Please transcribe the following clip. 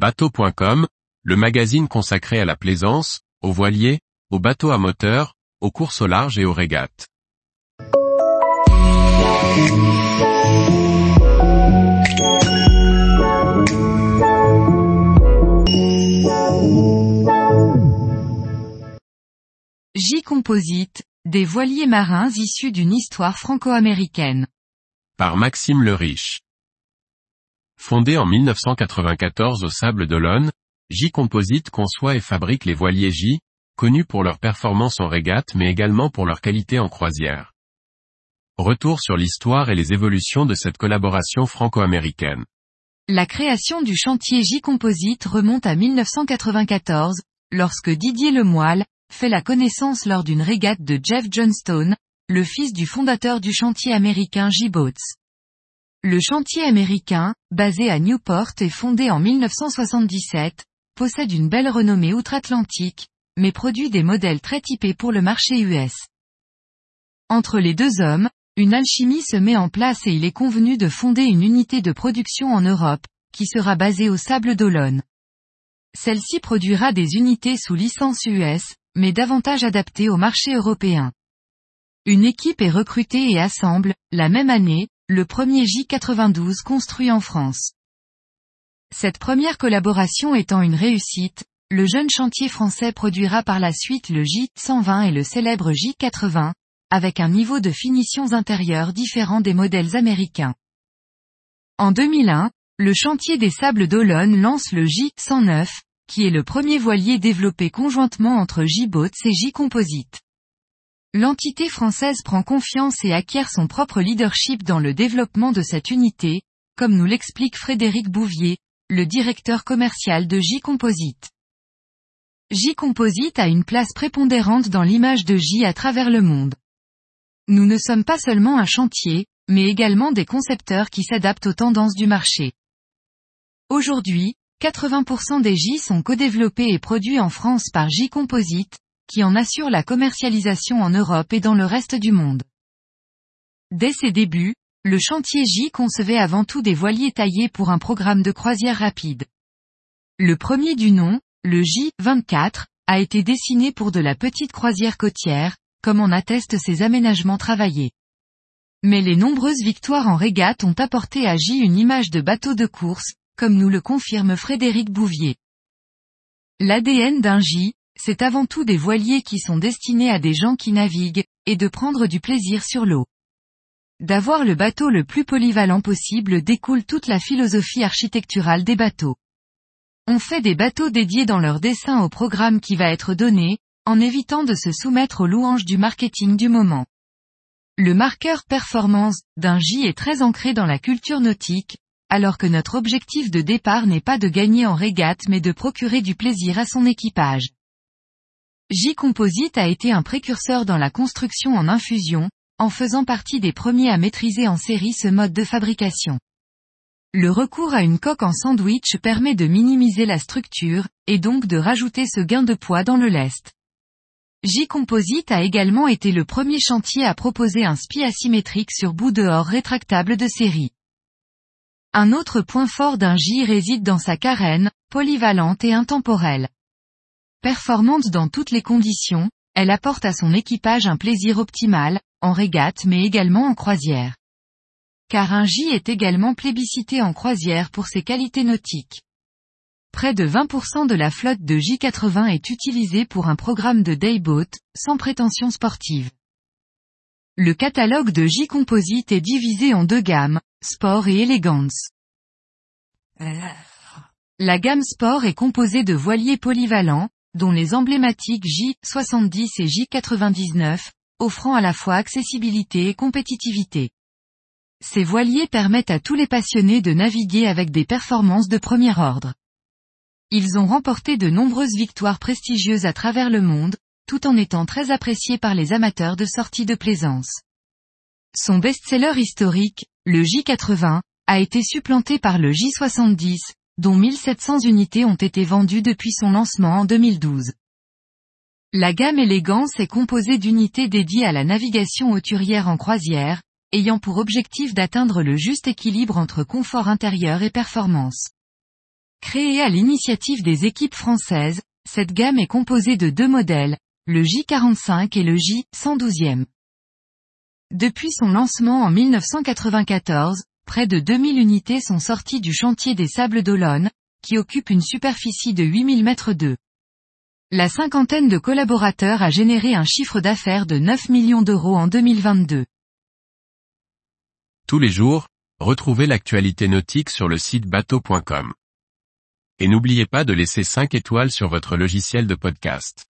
Bateau.com, le magazine consacré à la plaisance, aux voiliers, aux bateaux à moteur, aux courses au large et aux régates. J-Composite, des voiliers marins issus d'une histoire franco-américaine. Par Maxime le Riche. Fondé en 1994 au Sable d'Olonne, J-Composite conçoit et fabrique les voiliers J, connus pour leur performance en régate mais également pour leur qualité en croisière. Retour sur l'histoire et les évolutions de cette collaboration franco-américaine. La création du chantier J-Composite remonte à 1994, lorsque Didier Lemoyle, fait la connaissance lors d'une régate de Jeff Johnstone, le fils du fondateur du chantier américain J-Boats. Le chantier américain, basé à Newport et fondé en 1977, possède une belle renommée outre-Atlantique, mais produit des modèles très typés pour le marché US. Entre les deux hommes, une alchimie se met en place et il est convenu de fonder une unité de production en Europe, qui sera basée au Sable d'Olonne. Celle-ci produira des unités sous licence US, mais davantage adaptées au marché européen. Une équipe est recrutée et assemble, la même année, le premier J92 construit en France. Cette première collaboration étant une réussite, le jeune chantier français produira par la suite le J120 et le célèbre J80, avec un niveau de finitions intérieures différent des modèles américains. En 2001, le chantier des Sables d'Olonne lance le J109, qui est le premier voilier développé conjointement entre J-Boats et J-Composite. L'entité française prend confiance et acquiert son propre leadership dans le développement de cette unité, comme nous l'explique Frédéric Bouvier, le directeur commercial de J-Composite. J-Composite a une place prépondérante dans l'image de J à travers le monde. Nous ne sommes pas seulement un chantier, mais également des concepteurs qui s'adaptent aux tendances du marché. Aujourd'hui, 80% des J sont co-développés et produits en France par J Composite, qui en assure la commercialisation en Europe et dans le reste du monde. Dès ses débuts, le chantier J concevait avant tout des voiliers taillés pour un programme de croisière rapide. Le premier du nom, le J24, a été dessiné pour de la petite croisière côtière, comme en attestent ses aménagements travaillés. Mais les nombreuses victoires en régate ont apporté à J une image de bateau de course, comme nous le confirme Frédéric Bouvier. L'ADN d'un J, c'est avant tout des voiliers qui sont destinés à des gens qui naviguent, et de prendre du plaisir sur l'eau. D'avoir le bateau le plus polyvalent possible découle toute la philosophie architecturale des bateaux. On fait des bateaux dédiés dans leur dessin au programme qui va être donné, en évitant de se soumettre aux louanges du marketing du moment. Le marqueur performance d'un J est très ancré dans la culture nautique, alors que notre objectif de départ n'est pas de gagner en régate mais de procurer du plaisir à son équipage. J-Composite a été un précurseur dans la construction en infusion, en faisant partie des premiers à maîtriser en série ce mode de fabrication. Le recours à une coque en sandwich permet de minimiser la structure, et donc de rajouter ce gain de poids dans le lest. J-Composite a également été le premier chantier à proposer un spi asymétrique sur bout dehors rétractable de série. Un autre point fort d'un J réside dans sa carène, polyvalente et intemporelle. Performante dans toutes les conditions, elle apporte à son équipage un plaisir optimal, en régate mais également en croisière. Car un J est également plébiscité en croisière pour ses qualités nautiques. Près de 20% de la flotte de J80 est utilisée pour un programme de dayboat, sans prétention sportive. Le catalogue de J-Composite est divisé en deux gammes, Sport et Elegance. La gamme Sport est composée de voiliers polyvalents, dont les emblématiques J70 et J99, offrant à la fois accessibilité et compétitivité. Ces voiliers permettent à tous les passionnés de naviguer avec des performances de premier ordre. Ils ont remporté de nombreuses victoires prestigieuses à travers le monde, tout en étant très appréciés par les amateurs de sorties de plaisance. Son best-seller historique, le J80, a été supplanté par le J70, dont 1700 unités ont été vendues depuis son lancement en 2012. La gamme Élégance est composée d'unités dédiées à la navigation hauturière en croisière, ayant pour objectif d'atteindre le juste équilibre entre confort intérieur et performance. Créée à l'initiative des équipes françaises, cette gamme est composée de deux modèles, le J45 et le J112e. Depuis son lancement en 1994, près de 2000 unités sont sorties du chantier des Sables d'Olonne, qui occupe une superficie de 8000 mètres d'eux. La cinquantaine de collaborateurs a généré un chiffre d'affaires de 9 millions d'euros en 2022. Tous les jours, retrouvez l'actualité nautique sur le site bateau.com. Et n'oubliez pas de laisser 5 étoiles sur votre logiciel de podcast.